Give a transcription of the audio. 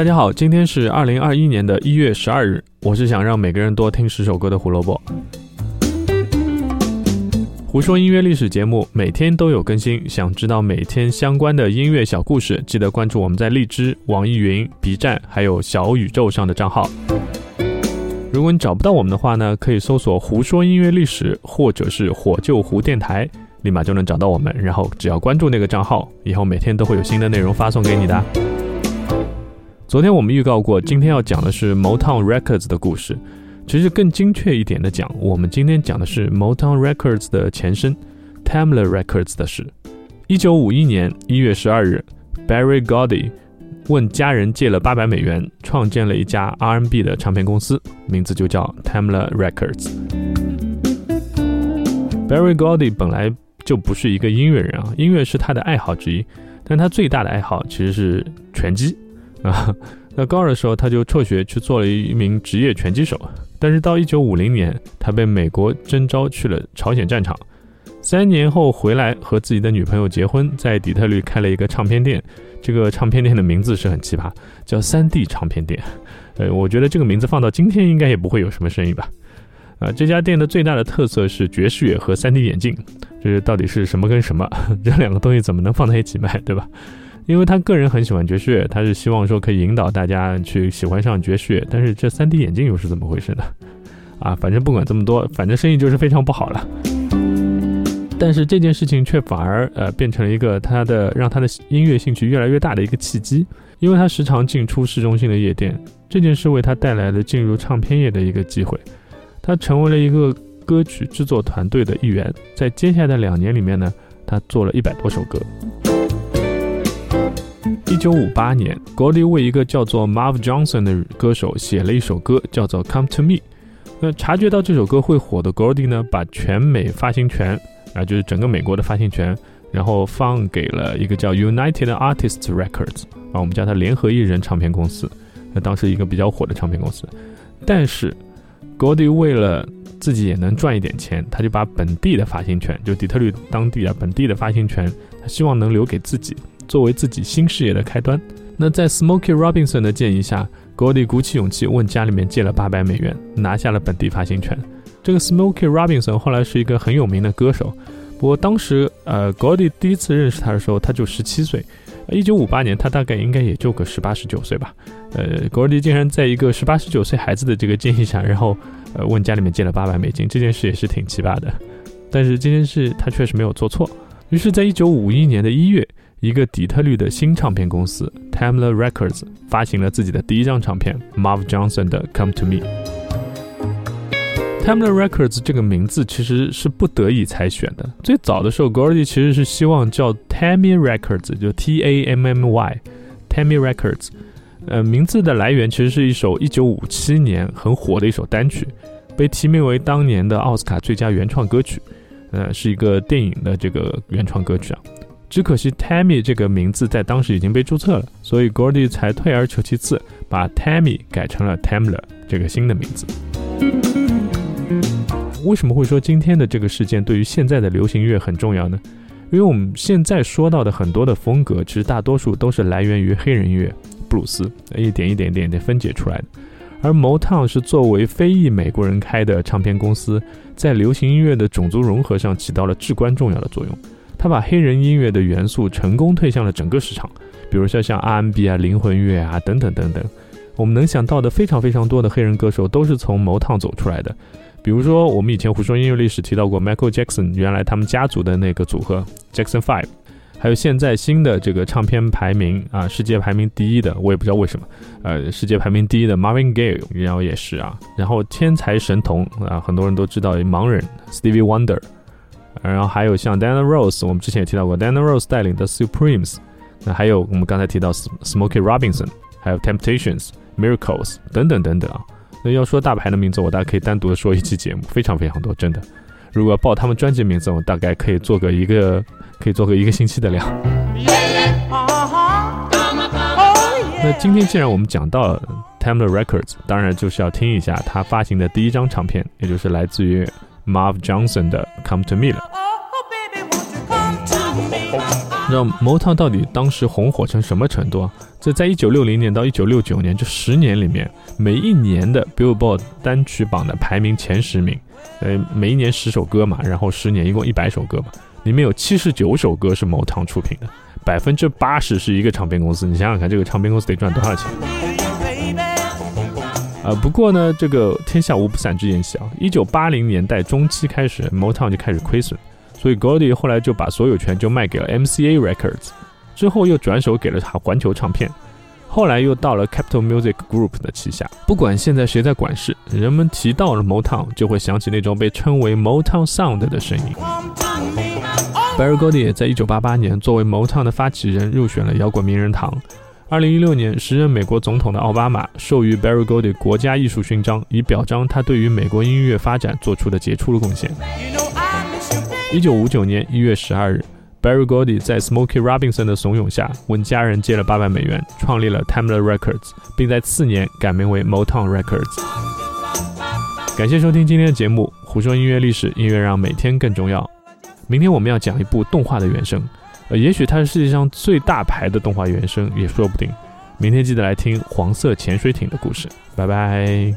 大家好，今天是二零二一年的一月十二日。我是想让每个人多听十首歌的胡萝卜。胡说音乐历史节目每天都有更新，想知道每天相关的音乐小故事，记得关注我们在荔枝、网易云、B 站还有小宇宙上的账号。如果你找不到我们的话呢，可以搜索“胡说音乐历史”或者是“火救胡电台”，立马就能找到我们。然后只要关注那个账号，以后每天都会有新的内容发送给你的。昨天我们预告过，今天要讲的是 Motown Records 的故事。其实更精确一点的讲，我们今天讲的是 Motown Records 的前身 Tamla Records 的事。一九五一年一月十二日，Barry Gordy 问家人借了八百美元，创建了一家 R&B 的唱片公司，名字就叫 Tamla Records。Barry Gordy 本来就不是一个音乐人啊，音乐是他的爱好之一，但他最大的爱好其实是拳击。啊，那高二的时候，他就辍学去做了一名职业拳击手。但是到一九五零年，他被美国征召去了朝鲜战场。三年后回来和自己的女朋友结婚，在底特律开了一个唱片店。这个唱片店的名字是很奇葩，叫三 D 唱片店。呃，我觉得这个名字放到今天应该也不会有什么生意吧。啊，这家店的最大的特色是爵士乐和三 D 眼镜。这到底是什么跟什么？这两个东西怎么能放在一起卖，对吧？因为他个人很喜欢爵士乐，他是希望说可以引导大家去喜欢上爵士乐。但是这 3D 眼镜又是怎么回事呢？啊，反正不管这么多，反正生意就是非常不好了。但是这件事情却反而呃变成了一个他的让他的音乐兴趣越来越大的一个契机，因为他时常进出市中心的夜店，这件事为他带来了进入唱片业的一个机会。他成为了一个歌曲制作团队的一员，在接下来的两年里面呢，他做了一百多首歌。一九五八年，Gordy 为一个叫做 Marv Johnson 的歌手写了一首歌，叫做《Come to Me》。那察觉到这首歌会火的 Gordy 呢，把全美发行权啊，就是整个美国的发行权，然后放给了一个叫 United Artists Records 啊，我们叫它联合艺人唱片公司。那当时一个比较火的唱片公司。但是 Gordy 为了自己也能赚一点钱，他就把本地的发行权，就底特律当地啊本地的发行权，他希望能留给自己。作为自己新事业的开端，那在 Smoky Robinson 的建议下，Gordy 鼓起勇气问家里面借了八百美元，拿下了本地发行权。这个 Smoky Robinson 后来是一个很有名的歌手，不过当时呃 Gordy 第一次认识他的时候，他就十七岁，一九五八年他大概应该也就个十八十九岁吧。呃，Gordy 竟然在一个十八十九岁孩子的这个建议下，然后呃问家里面借了八百美金，这件事也是挺奇葩的。但是这件事他确实没有做错，于是，在一九五一年的一月。一个底特律的新唱片公司 Tamla Records 发行了自己的第一张唱片 Marv Johnson 的 Come to Me。Tamla Records 这个名字其实是不得已才选的。最早的时候，Gordy 其实是希望叫 Tammy Records，就 T A M M Y，Tammy Records。呃，名字的来源其实是一首1957年很火的一首单曲，被提名为当年的奥斯卡最佳原创歌曲。呃，是一个电影的这个原创歌曲啊。只可惜，Tammy 这个名字在当时已经被注册了，所以 Gordy 才退而求其次，把 Tammy 改成了 Tamla 这个新的名字。为什么会说今天的这个事件对于现在的流行乐很重要呢？因为我们现在说到的很多的风格，其实大多数都是来源于黑人乐、布鲁斯，一点一点、点点分解出来的。而 Motown 是作为非裔美国人开的唱片公司，在流行音乐的种族融合上起到了至关重要的作用。他把黑人音乐的元素成功推向了整个市场，比如说像 R&B 啊、灵魂乐啊等等等等。我们能想到的非常非常多的黑人歌手都是从 Motown 走出来的。比如说，我们以前胡说音乐历史提到过 Michael Jackson，原来他们家族的那个组合 Jackson Five，还有现在新的这个唱片排名啊，世界排名第一的，我也不知道为什么，呃，世界排名第一的 Marvin Gaye，然后也是啊，然后天才神童啊，很多人都知道盲人 Stevie Wonder。然后还有像 Dana Rose，我们之前也提到过 Dana Rose 带领的 Supremes，那还有我们刚才提到 Smoky Robinson，还有 Temptations、Miracles 等等等等啊。那要说大牌的名字，我大概可以单独的说一期节目，非常非常多，真的。如果要报他们专辑名字，我大概可以做个一个，可以做个一个星期的量。那今天既然我们讲到 Tamla Records，当然就是要听一下他发行的第一张唱片，也就是来自于。Marv Johnson 的《Come to Me》了。那 Motown 到底当时红火成什么程度啊？这在一九六零年到一九六九年这十年里面，每一年的 Billboard 单曲榜的排名前十名，呃，每一年十首歌嘛，然后十年一共一百首歌嘛，里面有七十九首歌是 Motown 出品的，百分之八十是一个唱片公司。你想想看，这个唱片公司得赚多少钱？啊，不过呢，这个天下无不散之宴席啊，一九八零年代中期开始，Motown 就开始亏损，所以 Goldie 后来就把所有权就卖给了 MCA Records。之后又转手给了他环球唱片，后来又到了 Capital Music Group 的旗下。不管现在谁在管事，人们提到了 Motown，就会想起那种被称为 Motown Sound 的声音。Barry Gordy 在一九八八年作为 Motown 的发起人入选了摇滚名人堂。二零一六年，时任美国总统的奥巴马授予 Barry Gordy 国家艺术勋章，以表彰他对于美国音乐发展做出的杰出的贡献。一九五九年一月十二日。Barry Gordy 在 Smokey Robinson 的怂恿下，问家人借了八百美元，创立了 Tamla Records，并在次年改名为 Motown Records。感谢收听今天的节目，胡说音乐历史，音乐让每天更重要。明天我们要讲一部动画的原声，呃，也许它是世界上最大牌的动画原声，也说不定。明天记得来听黄色潜水艇的故事，拜拜。